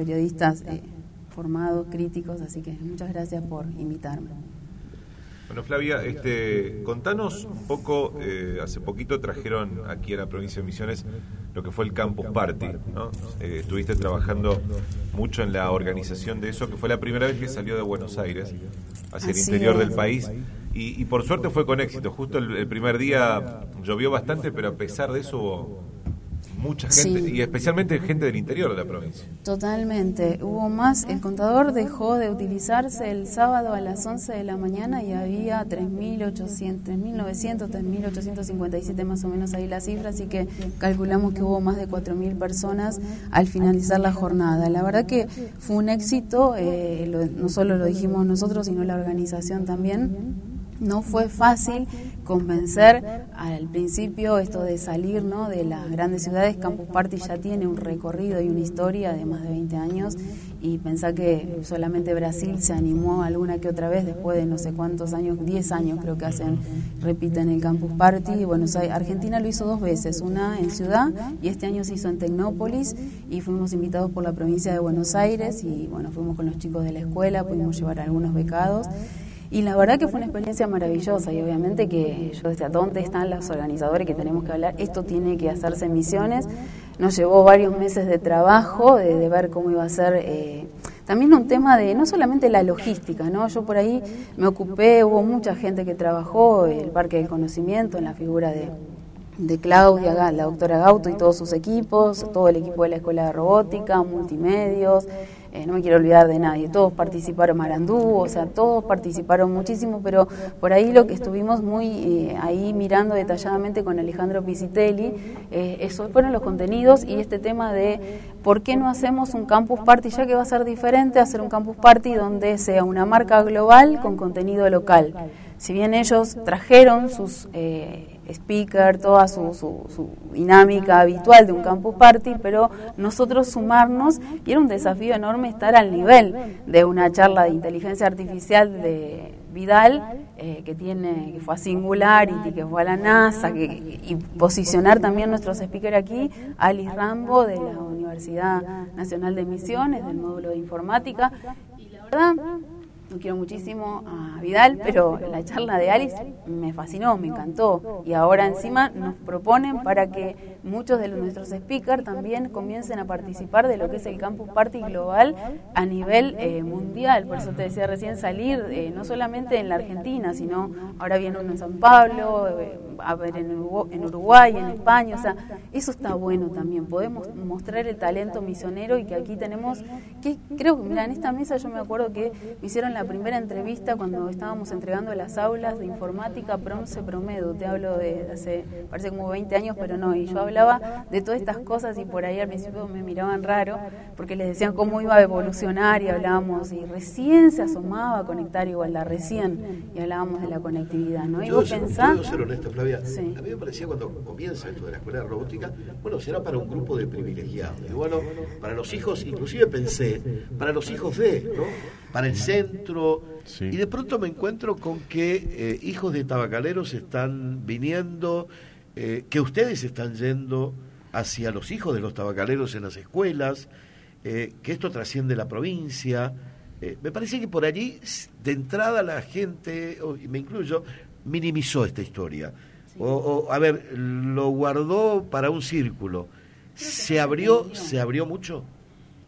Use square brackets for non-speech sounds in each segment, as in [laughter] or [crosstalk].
periodistas eh, formados, críticos, así que muchas gracias por invitarme. Bueno, Flavia, este, contanos un poco, eh, hace poquito trajeron aquí a la provincia de Misiones lo que fue el Campus Party, ¿no? Eh, estuviste trabajando mucho en la organización de eso, que fue la primera vez que salió de Buenos Aires hacia el interior del país. Y, por suerte fue con éxito. Justo el, el primer día llovió bastante, pero a pesar de eso mucha gente, y especialmente gente del interior de la provincia. Totalmente. Hubo más, el contador dejó de utilizarse el sábado a las 11 de la mañana y había 3.800, 3.900, 3.857 más o menos ahí la cifra, así que calculamos que hubo más de 4.000 personas al finalizar la jornada. La verdad que fue un éxito, eh, no solo lo dijimos nosotros, sino la organización también no fue fácil convencer al principio esto de salir ¿no? de las grandes ciudades. Campus Party ya tiene un recorrido y una historia de más de 20 años y pensar que solamente Brasil se animó alguna que otra vez después de no sé cuántos años, 10 años creo que hacen, repiten el Campus Party. Y bueno, Argentina lo hizo dos veces, una en Ciudad y este año se hizo en Tecnópolis y fuimos invitados por la provincia de Buenos Aires y bueno, fuimos con los chicos de la escuela, pudimos llevar algunos becados. Y la verdad que fue una experiencia maravillosa y obviamente que yo decía, ¿dónde están los organizadores que tenemos que hablar? Esto tiene que hacerse en misiones. Nos llevó varios meses de trabajo, de, ver cómo iba a ser... Eh, también un tema de no solamente la logística, ¿no? Yo por ahí me ocupé, hubo mucha gente que trabajó el Parque del Conocimiento, en la figura de, de Claudia, la doctora Gauto y todos sus equipos, todo el equipo de la Escuela de Robótica, multimedios, eh, no me quiero olvidar de nadie, todos participaron, Marandú, o sea, todos participaron muchísimo, pero por ahí lo que estuvimos muy eh, ahí mirando detalladamente con Alejandro Pisitelli, eh, eso fueron los contenidos y este tema de por qué no hacemos un campus party, ya que va a ser diferente hacer un campus party donde sea una marca global con contenido local. Si bien ellos trajeron sus speaker, toda su, su, dinámica habitual de un campus party, pero nosotros sumarnos, y era un desafío enorme estar al nivel de una charla de inteligencia artificial de Vidal, eh, que tiene que fue a Singularity, que fue a la NASA, que, y posicionar también nuestros speakers aquí, Alice Rambo de la Universidad Nacional de Misiones, del módulo de informática, y la verdad no quiero muchísimo a Vidal, pero la charla de Alice me fascinó, me encantó. Y ahora encima nos proponen para que muchos de nuestros speakers también comiencen a participar de lo que es el Campus Party Global a nivel eh, mundial. Por eso te decía recién salir, eh, no solamente en la Argentina, sino ahora viene uno en San Pablo, eh, a ver en Uruguay, en España. O sea, eso está bueno también. Podemos mostrar el talento misionero y que aquí tenemos, que creo que, mira, en esta mesa yo me acuerdo que me hicieron la primera entrevista cuando estábamos entregando las aulas de informática Bronce Promedo. Te hablo de hace, parece como 20 años, pero no. Y yo hablaba de todas estas cosas y por ahí al principio me miraban raro porque les decían cómo iba a evolucionar y hablábamos. Y recién se asomaba a conectar igualdad, recién. Y hablábamos de la conectividad, ¿no? Y yo, vos pensás. ser honesto, Flavia. A mí me parecía cuando comienza esto de la escuela de robótica, bueno, será para un grupo de privilegiados. Y bueno, para los hijos, inclusive pensé, para los hijos de, ¿no? Para el centro y de pronto me encuentro con que eh, hijos de tabacaleros están viniendo, eh, que ustedes están yendo hacia los hijos de los tabacaleros en las escuelas, eh, que esto trasciende la provincia. me parece que por allí, de entrada, la gente, y me incluyo, minimizó esta historia. O, a ver, lo guardó para un círculo. ¿Se abrió, se abrió mucho?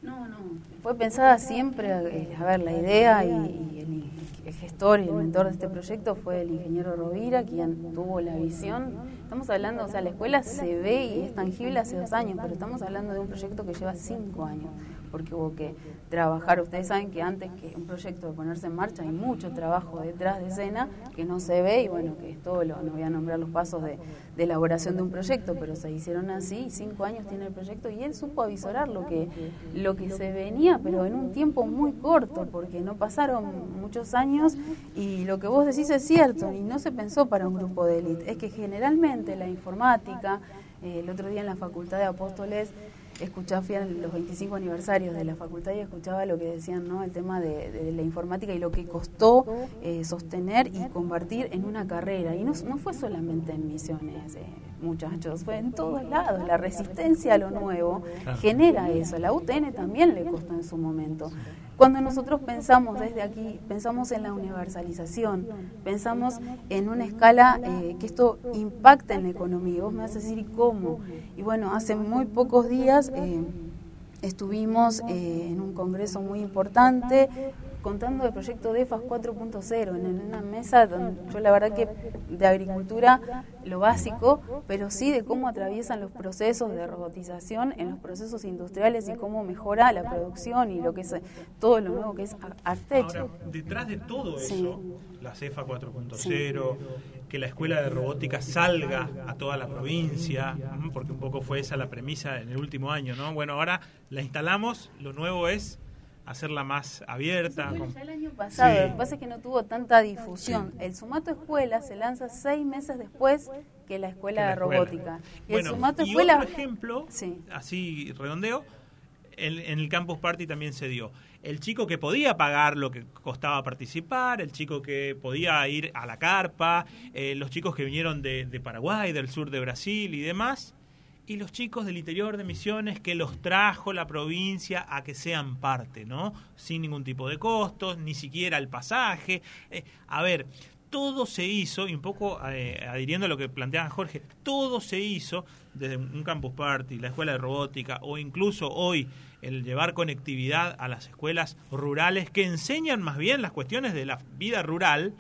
No, no, fue pensada siempre, eh, a ver, la idea y, el, gestor y el mentor de este proyecto fue el ingeniero Rovira, quien tuvo la visión. Estamos hablando, o sea, la escuela se ve y es tangible hace dos años, pero estamos hablando de un proyecto que lleva cinco años porque hubo que trabajar. Ustedes saben que antes que un proyecto de ponerse en marcha hay mucho trabajo detrás de escena que no se ve y bueno, que es todo, lo, no voy a nombrar los pasos de, elaboración de un proyecto, pero se hicieron así, cinco años tiene el proyecto y él supo avisorar lo que, lo que se venía, pero en un tiempo muy corto, porque no pasaron muchos años y lo que vos decís es cierto y no se pensó para un grupo de élite, es que generalmente la informática, eh, el otro día en la Facultad de Apóstoles, escuchaba, fui a los 25 aniversarios de la facultad y escuchaba lo que decían, ¿no? El tema de, la informática y lo que costó eh, sostener y convertir en una carrera. Y no, no fue solamente en misiones, eh, muchachos, fue en todos lados. La resistencia a lo nuevo genera eso. La UTN también le costó en su momento. Cuando nosotros pensamos desde aquí, pensamos en la universalización, pensamos en una escala eh, que esto impacta en la economía. Vos me vas a decir, ¿y cómo? Y bueno, hace muy pocos días eh, estuvimos eh, en un congreso muy importante contando del proyecto DEFAS 4.0 en una mesa donde yo la verdad que de agricultura lo básico, pero sí de cómo atraviesan los procesos de robotización en los procesos industriales y cómo mejora la producción y lo que es todo lo nuevo que es Artech. detrás de todo eso, la CEFA 4.0, que la escuela de robótica salga a toda la provincia, porque un poco fue esa la premisa en el último año, ¿no? Bueno, ahora la instalamos, lo nuevo es hacerla más abierta. ya el año pasado, lo que pasa es que no tuvo tanta difusión. El Sumato Escuela se lanza seis meses después que la Escuela de Robótica. Y el Sumato Escuela... otro ejemplo, así redondeo, en, el Campus Party también se dio. El chico que podía pagar lo que costaba participar, el chico que podía ir a la carpa, eh, los chicos que vinieron de, de Paraguay, del sur de Brasil y demás, y los chicos del interior de Misiones que los trajo la provincia a que sean parte, ¿no? Sin ningún tipo de costos, ni siquiera el pasaje. Eh, a ver, todo se hizo, y un poco eh, adhiriendo a lo que planteaba Jorge, todo se hizo desde un campus party, la escuela de robótica o incluso hoy el llevar conectividad a las escuelas rurales que enseñan más bien las cuestiones de la vida rural,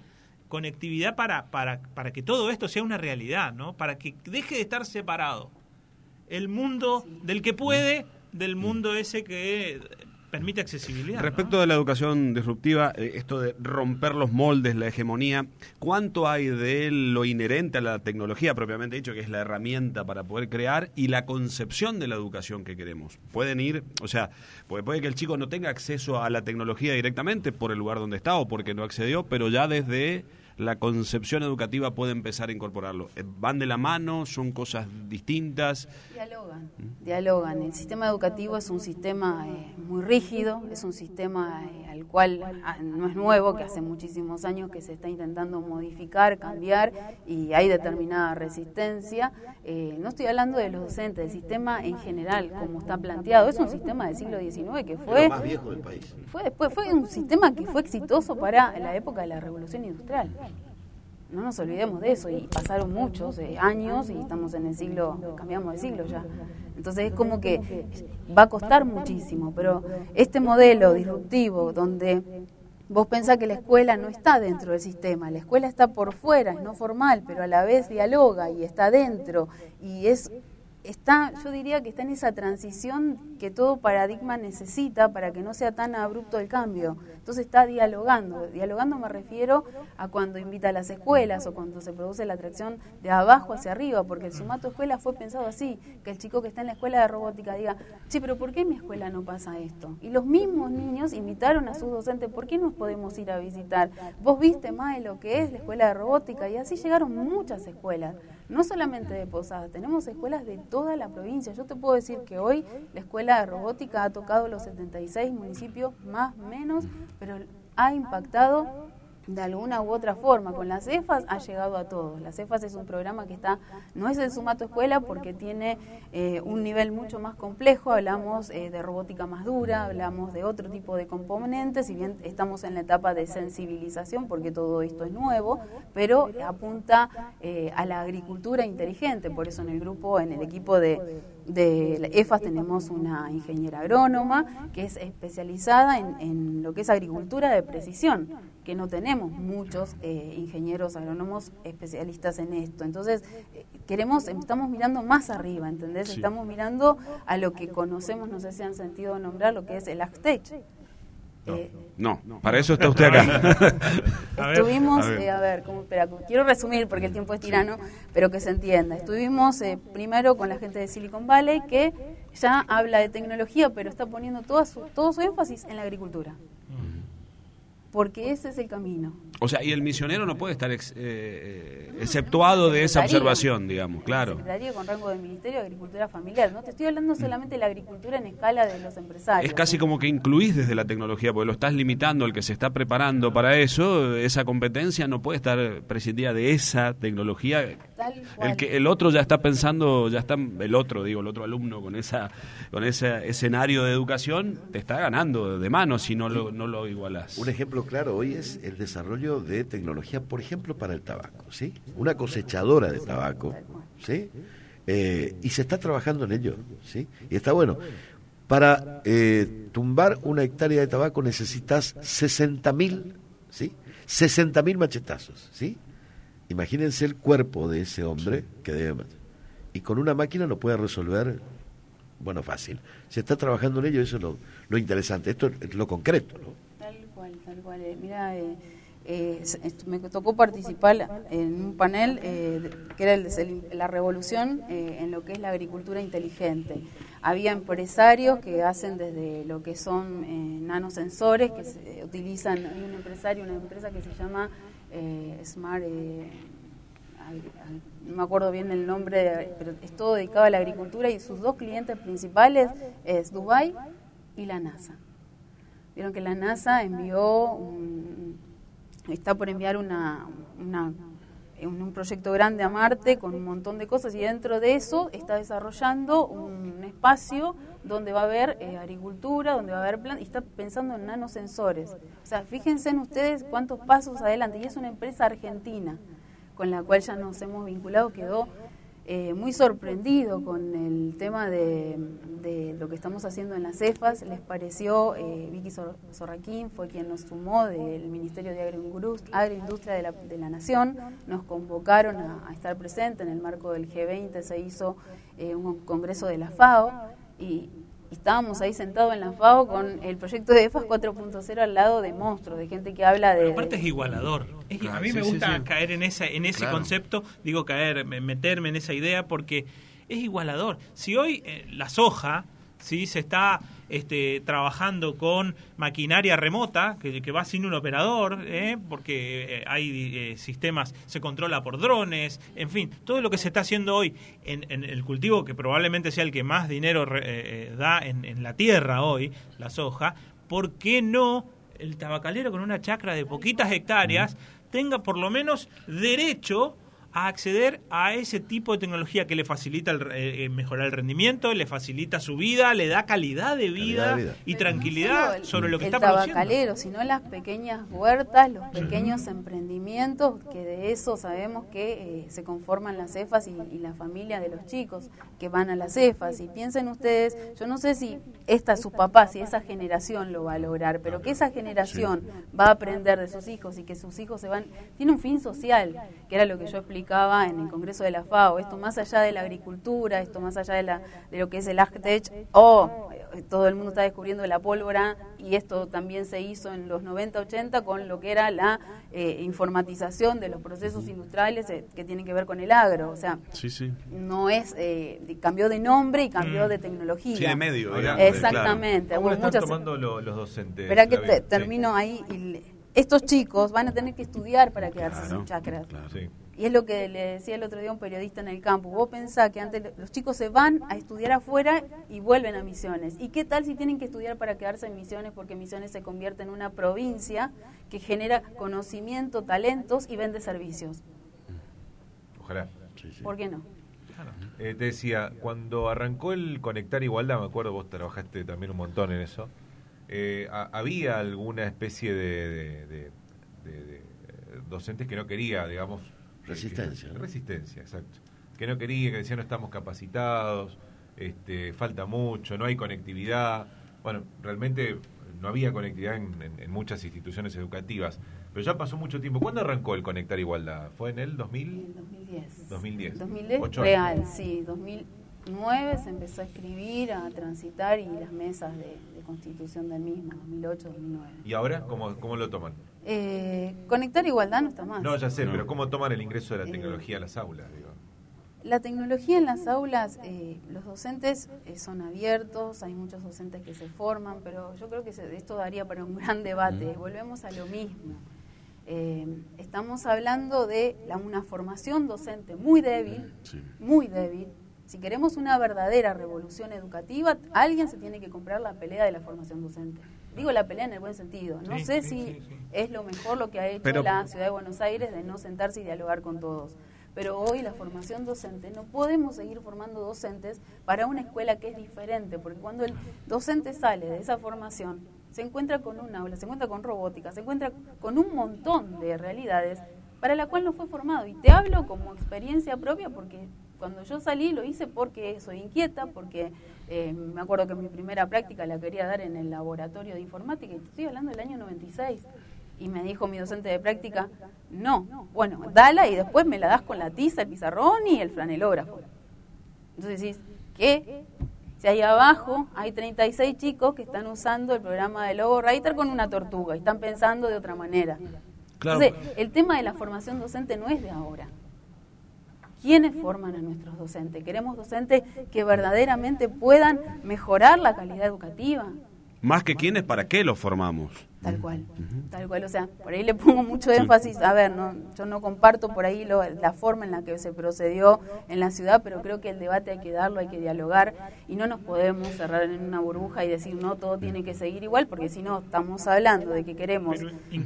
conectividad para, para, para que todo esto sea una realidad, ¿no? Para que deje de estar separado el mundo del que puede del mundo ese que permite accesibilidad. Respecto de la educación disruptiva, eh, esto de romper los moldes, la hegemonía, ¿cuánto hay de lo inherente a la tecnología propiamente dicho, que es la herramienta para poder crear, y la concepción de la educación que queremos? Pueden ir, o sea, puede, puede que el chico no tenga acceso a la tecnología directamente por el lugar donde está o porque no accedió, pero ya desde la concepción educativa puede empezar a incorporarlo? Eh, ¿Van de la mano? ¿Son cosas distintas? Dialogan, dialogan. El sistema educativo es un sistema eh, muy rígido, es un sistema eh, al cual ah, no es nuevo, que hace muchísimos años que se está intentando modificar, cambiar y hay determinada resistencia. no estoy hablando de los docentes, del sistema en general, como está planteado. Es un sistema del siglo XIX que fue... más viejo del país. Fue, fue un sistema que fue exitoso para la época de la revolución industrial no nos olvidemos de eso, y pasaron muchos eh, años y estamos en el siglo, cambiamos de siglo ya. Entonces es como que va a costar muchísimo, pero este modelo disruptivo donde vos pensás que la escuela no está dentro del sistema, la escuela está por fuera, es no formal, pero a la vez dialoga y está dentro y es está, yo diría que está en esa transición que todo paradigma necesita para que no sea tan abrupto el cambio. Entonces está dialogando. Dialogando me refiero a cuando invita a las escuelas o cuando se produce la atracción de abajo hacia arriba, porque el sumato escuela fue pensado así, que el chico que está en la escuela de robótica diga, sí, pero ¿por qué en mi escuela no pasa esto? Y los mismos niños invitaron a sus docentes, ¿por qué nos podemos ir a visitar? Vos viste más de lo que es la escuela de robótica y así llegaron muchas escuelas no solamente de Posadas, tenemos escuelas de toda la provincia. Yo te puedo decir que hoy la escuela de robótica ha tocado los 76 municipios, más menos, pero ha impactado de alguna u otra forma. Con las CEFAS ha llegado a todos. Las CEFAS es un programa que está, no es el Sumato Escuela porque tiene eh, un nivel mucho más complejo. Hablamos eh, de robótica más dura, hablamos de otro tipo de componentes, si bien estamos en la etapa de sensibilización porque todo esto es nuevo, pero apunta eh, a la agricultura inteligente. Por eso en el grupo, en el equipo de, de EFAS tenemos una ingeniera agrónoma que es especializada en, en lo que es agricultura de precisión que no tenemos muchos eh, ingenieros agrónomos especialistas en esto. Entonces, eh, queremos, estamos mirando más arriba, ¿entendés? Estamos mirando a lo que conocemos, no sé si han sentido nombrar, lo que es el ACTECH. Eh, no, para eso está usted acá. [laughs] [laughs] Estuvimos, a ver, quiero resumir porque el tiempo es tirano, pero que se entienda. Estuvimos primero con la gente de Silicon Valley que ya habla de tecnología, pero está poniendo todo su, todo su énfasis en la agricultura porque ese es el camino. O sea, y el misionero no puede estar eh, eh, exceptuado de esa observación, digamos, claro. Secretaría con rango de Ministerio de Agricultura Familiar. No te estoy hablando solamente de la agricultura en escala de los empresarios. Es casi como que incluís desde la tecnología, porque lo estás limitando, el que se está preparando para eso, esa competencia no puede estar prescindida de esa tecnología. El que el otro ya está pensando, ya está el otro, digo, el otro alumno con esa con ese escenario de educación te está ganando de mano si no lo no lo igualas. Un ejemplo claro hoy es el desarrollo de tecnología, por ejemplo, para el tabaco, ¿sí? Una cosechadora de tabaco, ¿sí? Eh, y se está trabajando en ello, ¿sí? Y está bueno. Para eh, tumbar una hectárea de tabaco necesitas 60 mil, ¿sí? 60 mil machetazos, ¿sí? Imagínense el cuerpo de ese hombre que debe... Y con una máquina lo puede resolver, bueno, fácil. Se está trabajando en ello, eso es lo, lo interesante. Esto es lo concreto, ¿no? Eh, mira, eh, eh, me tocó participar en un panel que era el de la revolución en lo que es la agricultura inteligente. Había empresarios que hacen desde lo que son nanosensores, que se utilizan, hay un empresario, una empresa que se llama Smart no me acuerdo bien el nombre, pero es todo dedicado a la agricultura y sus dos clientes principales es Dubai y la NASA. Vieron que la NASA envió, está por enviar una, un proyecto grande a Marte con un montón de cosas y dentro de eso está desarrollando un espacio donde va a haber eh, agricultura, donde va a haber plan y está pensando en nanosensores. O sea, fíjense en ustedes cuántos pasos adelante. Y es una empresa argentina con la cual ya nos hemos vinculado, quedó eh, muy sorprendido con el tema de, lo que estamos haciendo en las CEFAS. Les pareció, eh, Vicky Sorraquín fue quien nos sumó del Ministerio de Agroindustria de la, de la Nación. Nos convocaron a, estar presentes en el marco del G20, se hizo eh, un congreso de la FAO y estábamos ahí sentados en la FAO con el proyecto de EFAS 4.0 al lado de monstruos, de gente que habla de... aparte es igualador. a mí me gusta caer en, esa, en ese concepto, digo caer, meterme en esa idea porque es igualador. Si hoy eh, la soja ¿sí? se está este, trabajando con maquinaria remota que, va sin un operador, ¿eh? porque eh, hay eh, sistemas, se controla por drones, en fin, todo lo que se está haciendo hoy en, el cultivo que probablemente sea el que más dinero da en, en la tierra hoy, la soja, ¿por qué no el tabacalero con una chacra de poquitas hectáreas tenga por lo menos derecho a acceder a ese tipo de tecnología que le facilita el, eh, mejorar el rendimiento, le facilita su vida, le da calidad de vida, y tranquilidad sobre lo que está produciendo. tabacalero, sino las pequeñas huertas, los pequeños emprendimientos, que de eso sabemos que eh, se conforman las cefas y, la familia de los chicos que van a las cefas. Y piensen ustedes, yo no sé si esta su papá, si esa generación lo va a lograr, pero que esa generación va a aprender de sus hijos y que sus hijos se van, tiene un fin social, que era lo que yo expliqué en el Congreso de la FAO, esto más allá de la agricultura, esto más allá de, la, de lo que es el ACTECH, o eh, todo el mundo está descubriendo la pólvora, y esto también se hizo en los 90-80 con lo que era la eh, informatización de los procesos industriales eh, que tienen que ver con el agro. O sea, no es, cambió de nombre y cambió mm. de tecnología. Sí, de medio. Exactamente. ¿Cómo están tomando los docentes? Espera que termino ahí. estos chicos van a tener que estudiar para quedarse sin chakras. Y es lo que le decía el otro día a un periodista en el campo. Vos pensás que antes los chicos se van a estudiar afuera y vuelven a Misiones. ¿Y qué tal si tienen que estudiar para quedarse en Misiones porque Misiones se convierte en una provincia que genera conocimiento, talentos y vende servicios? Ojalá. ¿Por qué no? Eh, te decía, cuando arrancó el Conectar Igualdad, me acuerdo, vos trabajaste también un montón en eso, eh, ¿había alguna especie de docentes que no quería, digamos, Resistencia. resistencia, exacto. Que no quería, que decía no estamos capacitados, este, falta mucho, no hay conectividad. Bueno, realmente no había conectividad en, muchas instituciones educativas, pero ya pasó mucho tiempo. ¿Cuándo arrancó el Conectar Igualdad? ¿Fue en el 2000? 2010. 2010. 2010 real, sí. 2009 se empezó a escribir, a transitar y las mesas de, constitución del mismo, 2008, 2009. ¿Y ahora cómo, cómo lo toman? Eh, conectar igualdad no está más. No, ya sé, pero ¿cómo toman el ingreso de la tecnología a las aulas? La tecnología en las aulas, eh, los docentes eh, son abiertos, hay muchos docentes que se forman, pero yo creo que esto daría para un gran debate. Volvemos a lo mismo. Eh, estamos hablando de la, una formación docente muy débil, muy débil. Si queremos una verdadera revolución educativa, alguien se tiene que comprar la pelea de la formación docente. Digo la pelea en el buen sentido. No sé si es lo mejor lo que ha hecho la ciudad de Buenos Aires de no sentarse y dialogar con todos pero hoy la formación docente, no podemos seguir formando docentes para una escuela que es diferente, porque cuando el docente sale de esa formación, se encuentra con un aula, se encuentra con robótica, se encuentra con un montón de realidades para la cual no fue formado. Y te hablo como experiencia propia porque cuando yo salí lo hice porque soy inquieta, porque eh, me acuerdo que mi primera práctica la quería dar en el laboratorio de informática, y estoy hablando del año 96. Y me dijo mi docente de práctica, no, bueno, dala y después me la das con la tiza, el pizarrón y el franelógrafo. Entonces decís, ¿qué? Si ahí abajo hay 36 chicos que están usando el programa de Logo Writer con una tortuga y están pensando de otra manera. Entonces, el tema de la formación docente no es de ahora. ¿Quiénes forman a nuestros docentes? Queremos docentes que verdaderamente puedan mejorar la calidad educativa. Más que quiénes, ¿para qué los formamos? Tal cual, tal cual. O sea, por ahí le pongo mucho énfasis. A ver, no, yo no comparto por ahí la forma en la que se procedió en la ciudad, pero creo que el debate hay que darlo, hay que dialogar y no nos podemos cerrar en una burbuja y decir no, todo tiene que seguir igual, porque si no, estamos hablando de que queremos.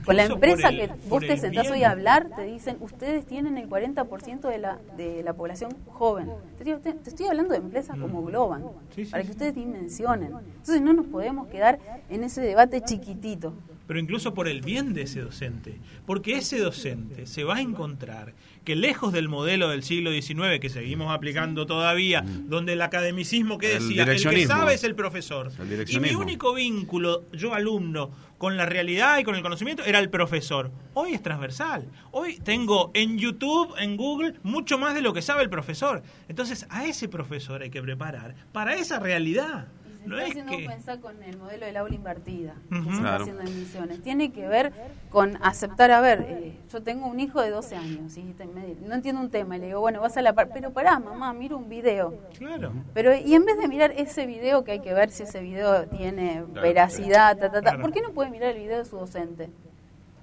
Con la empresa que vos te sentás hoy a hablar, te dicen, ustedes tienen el 40% de la, de la población joven. Te, estoy hablando de empresas como mm. Globan, para que ustedes dimensionen. Entonces no nos podemos quedar en ese debate chiquitito pero incluso por el bien de ese docente, porque ese docente se va a encontrar que lejos del modelo del siglo XIX que seguimos aplicando todavía, mm. donde el academicismo que decía, el, que sabe es el profesor, y mi único vínculo, yo alumno, con la realidad y con el conocimiento era el profesor. Hoy es transversal. Hoy tengo en YouTube, en Google, mucho más de lo que sabe el profesor. Entonces a ese profesor hay que preparar para esa realidad no es haciendo que... pensar con el modelo del aula invertida que se está haciendo en misiones. Tiene que ver con aceptar, a ver, eh, yo tengo un hijo de 12 años y no entiendo un tema y le digo, bueno, vas a la par, pero pará, mamá, mira un video. Claro. Pero y en vez de mirar ese video que hay que ver si ese video tiene veracidad, ta, ta, ta, ¿por qué no puede mirar el video de su docente?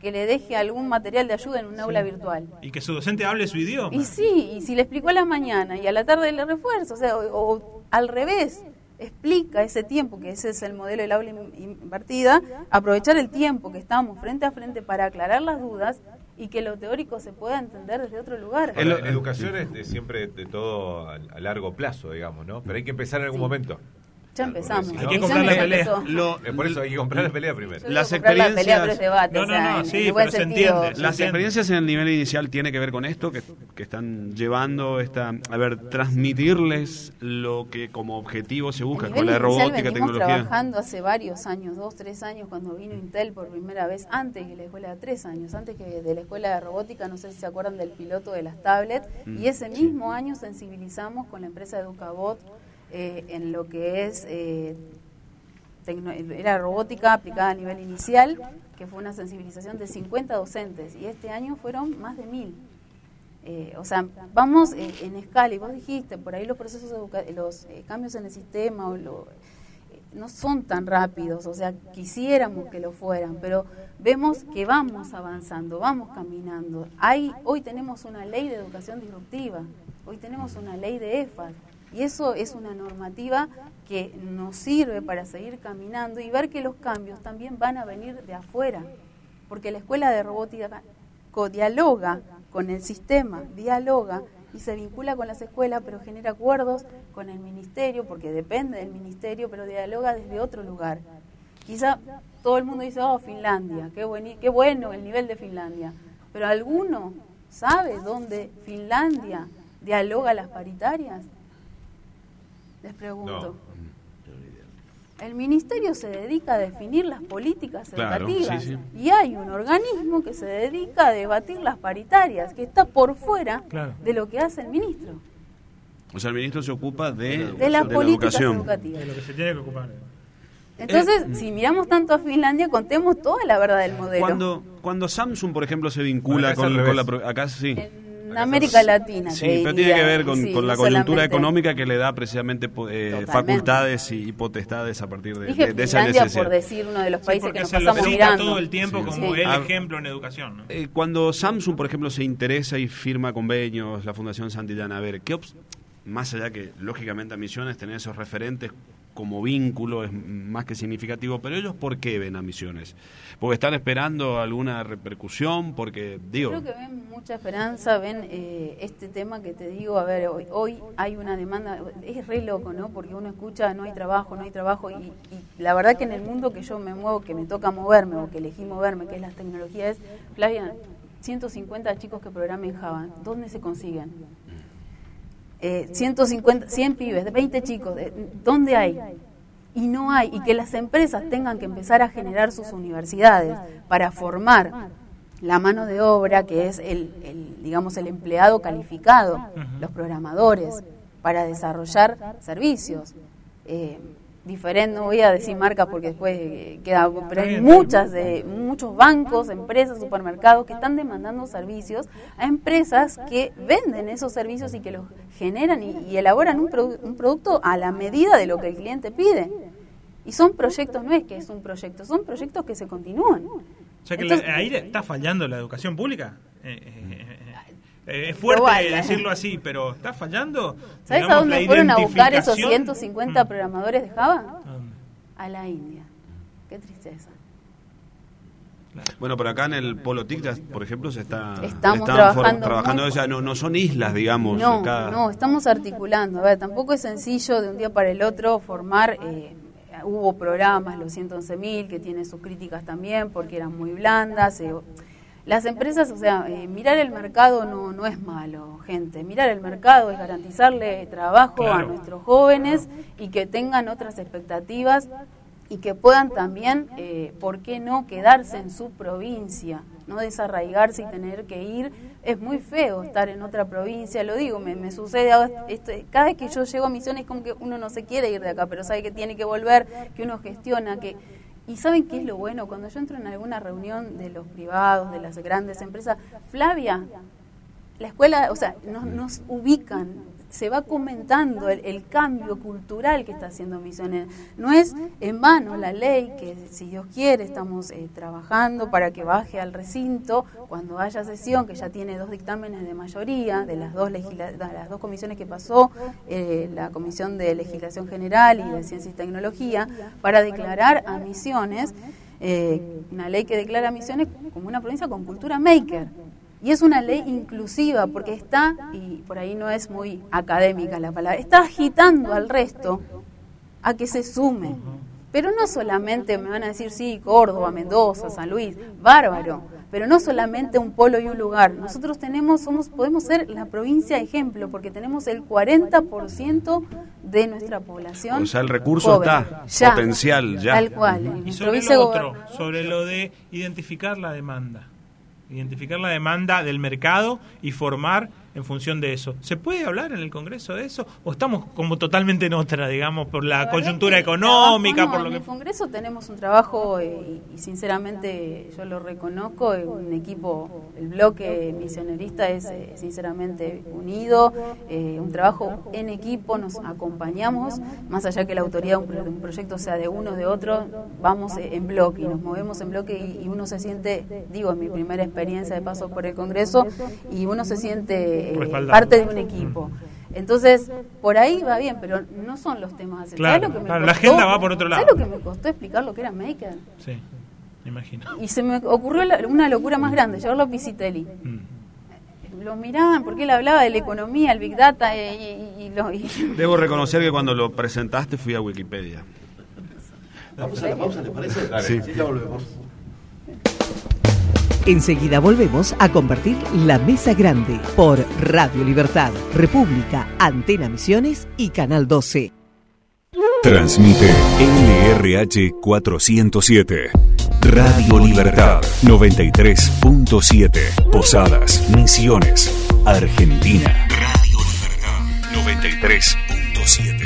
que le deje algún material de ayuda en un aula virtual. Y que su docente hable su idioma. Y sí, y si le explicó a la mañana y a la tarde le refuerzo, o sea, o al revés, explica ese tiempo, que ese es el modelo del aula invertida, aprovechar el tiempo que estamos frente a frente para aclarar las dudas y que lo teórico se pueda entender desde otro lugar. En, educación es siempre de todo a, a, largo plazo, digamos, ¿no? Pero hay que empezar en algún momento. Ya empezamos. hay que comprar la pelea. Eh, por eso hay que comprar la pelea primero. Las experiencias. no, no, no, sí, pero se entiende. Las experiencias en el nivel inicial tiene que ver con esto, que, que están llevando esta. A ver, transmitirles lo que como objetivo se busca con la robótica, tecnología. trabajando hace varios años, dos, tres años, cuando vino Intel por primera vez, antes que la escuela de tres años, antes que de la escuela de robótica, no sé si se acuerdan del piloto de las tablets, y mm, ese mismo año sensibilizamos con la empresa Educabot eh, en lo que es eh, era robótica aplicada a nivel inicial, que fue una sensibilización de 50 docentes, y este año fueron más de mil. Eh, o sea, vamos en escala, y vos dijiste, por ahí los procesos, los cambios en el sistema o no son tan rápidos, o sea, quisiéramos que lo fueran, pero vemos que vamos avanzando, vamos caminando. Hay, hoy tenemos una ley de educación disruptiva, hoy tenemos una ley de EFAS, y eso es una normativa que nos sirve para seguir caminando y ver que los cambios también van a venir de afuera, porque la escuela de robótica dialoga con el sistema, dialoga y se vincula con las escuelas, pero genera acuerdos con el ministerio, porque depende del ministerio, pero dialoga desde otro lugar. Quizá todo el mundo dice, oh, Finlandia, qué, qué bueno el nivel de Finlandia, pero ¿alguno sabe dónde Finlandia dialoga las paritarias? Les pregunto. El ministerio se dedica a definir las políticas educativas y hay un organismo que se dedica a debatir las paritarias, que está por fuera de lo que hace el ministro. O sea, el ministro se ocupa de, de, las políticas educativas. De lo que se tiene que ocupar. Entonces, eh, si miramos tanto a Finlandia, contemos toda la verdad del modelo. Cuando, cuando Samsung, por ejemplo, se vincula con, la... Acá sí. En América Latina. Sí, pero tiene que ver con, la coyuntura económica que le da precisamente eh, facultades y, potestades a partir de, Dije de, esa necesidad. por decir uno de los países que nos se pasamos mirando. todo el tiempo como el ejemplo en educación. Eh, cuando Samsung, por ejemplo, se interesa y firma convenios, la Fundación Santillana, a ver, ¿qué más allá que lógicamente a Misiones tener esos referentes como vínculo es más que significativo, pero ellos ¿por qué ven a Misiones? ¿Porque están esperando alguna repercusión? Porque, digo... Creo que ven mucha esperanza, ven eh, este tema que te digo, a ver, hoy, hoy hay una demanda, es re loco, ¿no? Porque uno escucha, no hay trabajo, no hay trabajo, y, y, la verdad que en el mundo que yo me muevo, que me toca moverme, o que elegí moverme, que es las tecnologías, Flavia, 150 chicos que programen Java, ¿dónde se consiguen? 150, eh, 100 pibes, 20 chicos, ¿dónde hay? Y no hay, y que las empresas tengan que empezar a generar sus universidades para formar la mano de obra, que es el, digamos, el empleado calificado, los programadores, para desarrollar servicios. Eh, diferente, no voy a decir marcas porque después eh, queda, pero hay muchas de muchos bancos, empresas, supermercados que están demandando servicios a empresas que venden esos servicios y que los generan y, elaboran un, un producto a la medida de lo que el cliente pide. Y son proyectos, no es que es un proyecto, son proyectos que se continúan. O sea que ahí está fallando la educación pública. Eh, eh, eh, es fuerte decirlo así, pero ¿está fallando? ¿Sabes a dónde fueron a buscar esos 150 mm. programadores de Java? A la India. Qué tristeza. Bueno, pero acá en el Polo TIC, por ejemplo, se está estamos trabajando, trabajando no, no son islas, digamos. No, no, estamos articulando. A ver, tampoco es sencillo de un día para el otro formar. Eh, hubo programas, los 111.000, que tienen sus críticas también, porque eran muy blandas. Eh, las empresas, o sea, eh, mirar el mercado no, no es malo, gente. Mirar el mercado es garantizarle trabajo a nuestros jóvenes y que tengan otras expectativas y que puedan también, eh, ¿por qué no?, quedarse en su provincia, no desarraigarse y tener que ir. Es muy feo estar en otra provincia, lo digo, me, me sucede, esto, cada vez que yo llego a Misiones como que uno no se quiere ir de acá, pero sabe que tiene que volver, que uno gestiona, que y saben qué es lo bueno, cuando yo entro en alguna reunión de los privados, de las grandes empresas, Flavia, la escuela, o sea, nos, nos ubican, se va comentando el, cambio cultural que está haciendo Misiones. No es en vano la ley que, si Dios quiere, estamos eh, trabajando para que baje al recinto cuando haya sesión, que ya tiene dos dictámenes de mayoría de las dos, las dos comisiones que pasó, eh, la Comisión de Legislación General y de Ciencia y Tecnología, para declarar a Misiones, eh, una ley que declara Misiones como una provincia con cultura maker. Y es una ley inclusiva porque está, y por ahí no es muy académica la palabra, está agitando al resto a que se sume. Pero no solamente me van a decir, sí, Córdoba, Mendoza, San Luis, bárbaro, pero no solamente un polo y un lugar. Nosotros tenemos, somos, podemos ser la provincia ejemplo, porque tenemos el 40% de nuestra población. O sea, el recurso está, potencial ya. Tal cual. Y sobre lo otro, sobre lo de identificar la demanda identificar la demanda del mercado y formar en función de eso. ¿Se puede hablar en el Congreso de eso? ¿O estamos como totalmente en otra, digamos, por la, coyuntura económica? por lo en el Congreso tenemos un trabajo, eh, y, sinceramente yo lo reconozco, eh, un equipo, el bloque misionerista es eh, sinceramente unido, un trabajo en equipo, nos acompañamos, más allá que la autoridad de un, proyecto sea de uno o de otro, vamos en bloque y nos movemos en bloque y, y uno se siente, digo, es mi primera experiencia de paso por el Congreso, y uno se siente eh, parte de un equipo. Entonces, por ahí va bien, pero no son los temas. Claro, la agenda va por otro lado. ¿Sabes lo que me costó explicar lo que era Maker? Sí, me imagino. Y se me ocurrió una locura más grande, llevarlo a Pisitelli. Mm. Lo miraban porque él hablaba de la economía, el Big Data y, lo, [laughs] Debo reconocer que cuando lo presentaste fui a Wikipedia. Vamos a la pausa, ¿te parece? Sí. sí, ya volvemos. Enseguida volvemos a compartir la mesa grande por Radio Libertad, República, Antena Misiones y Canal 12. Transmite LRH 407. Radio Libertad 93.7. Posadas, Misiones, Argentina. Radio Libertad 93.7.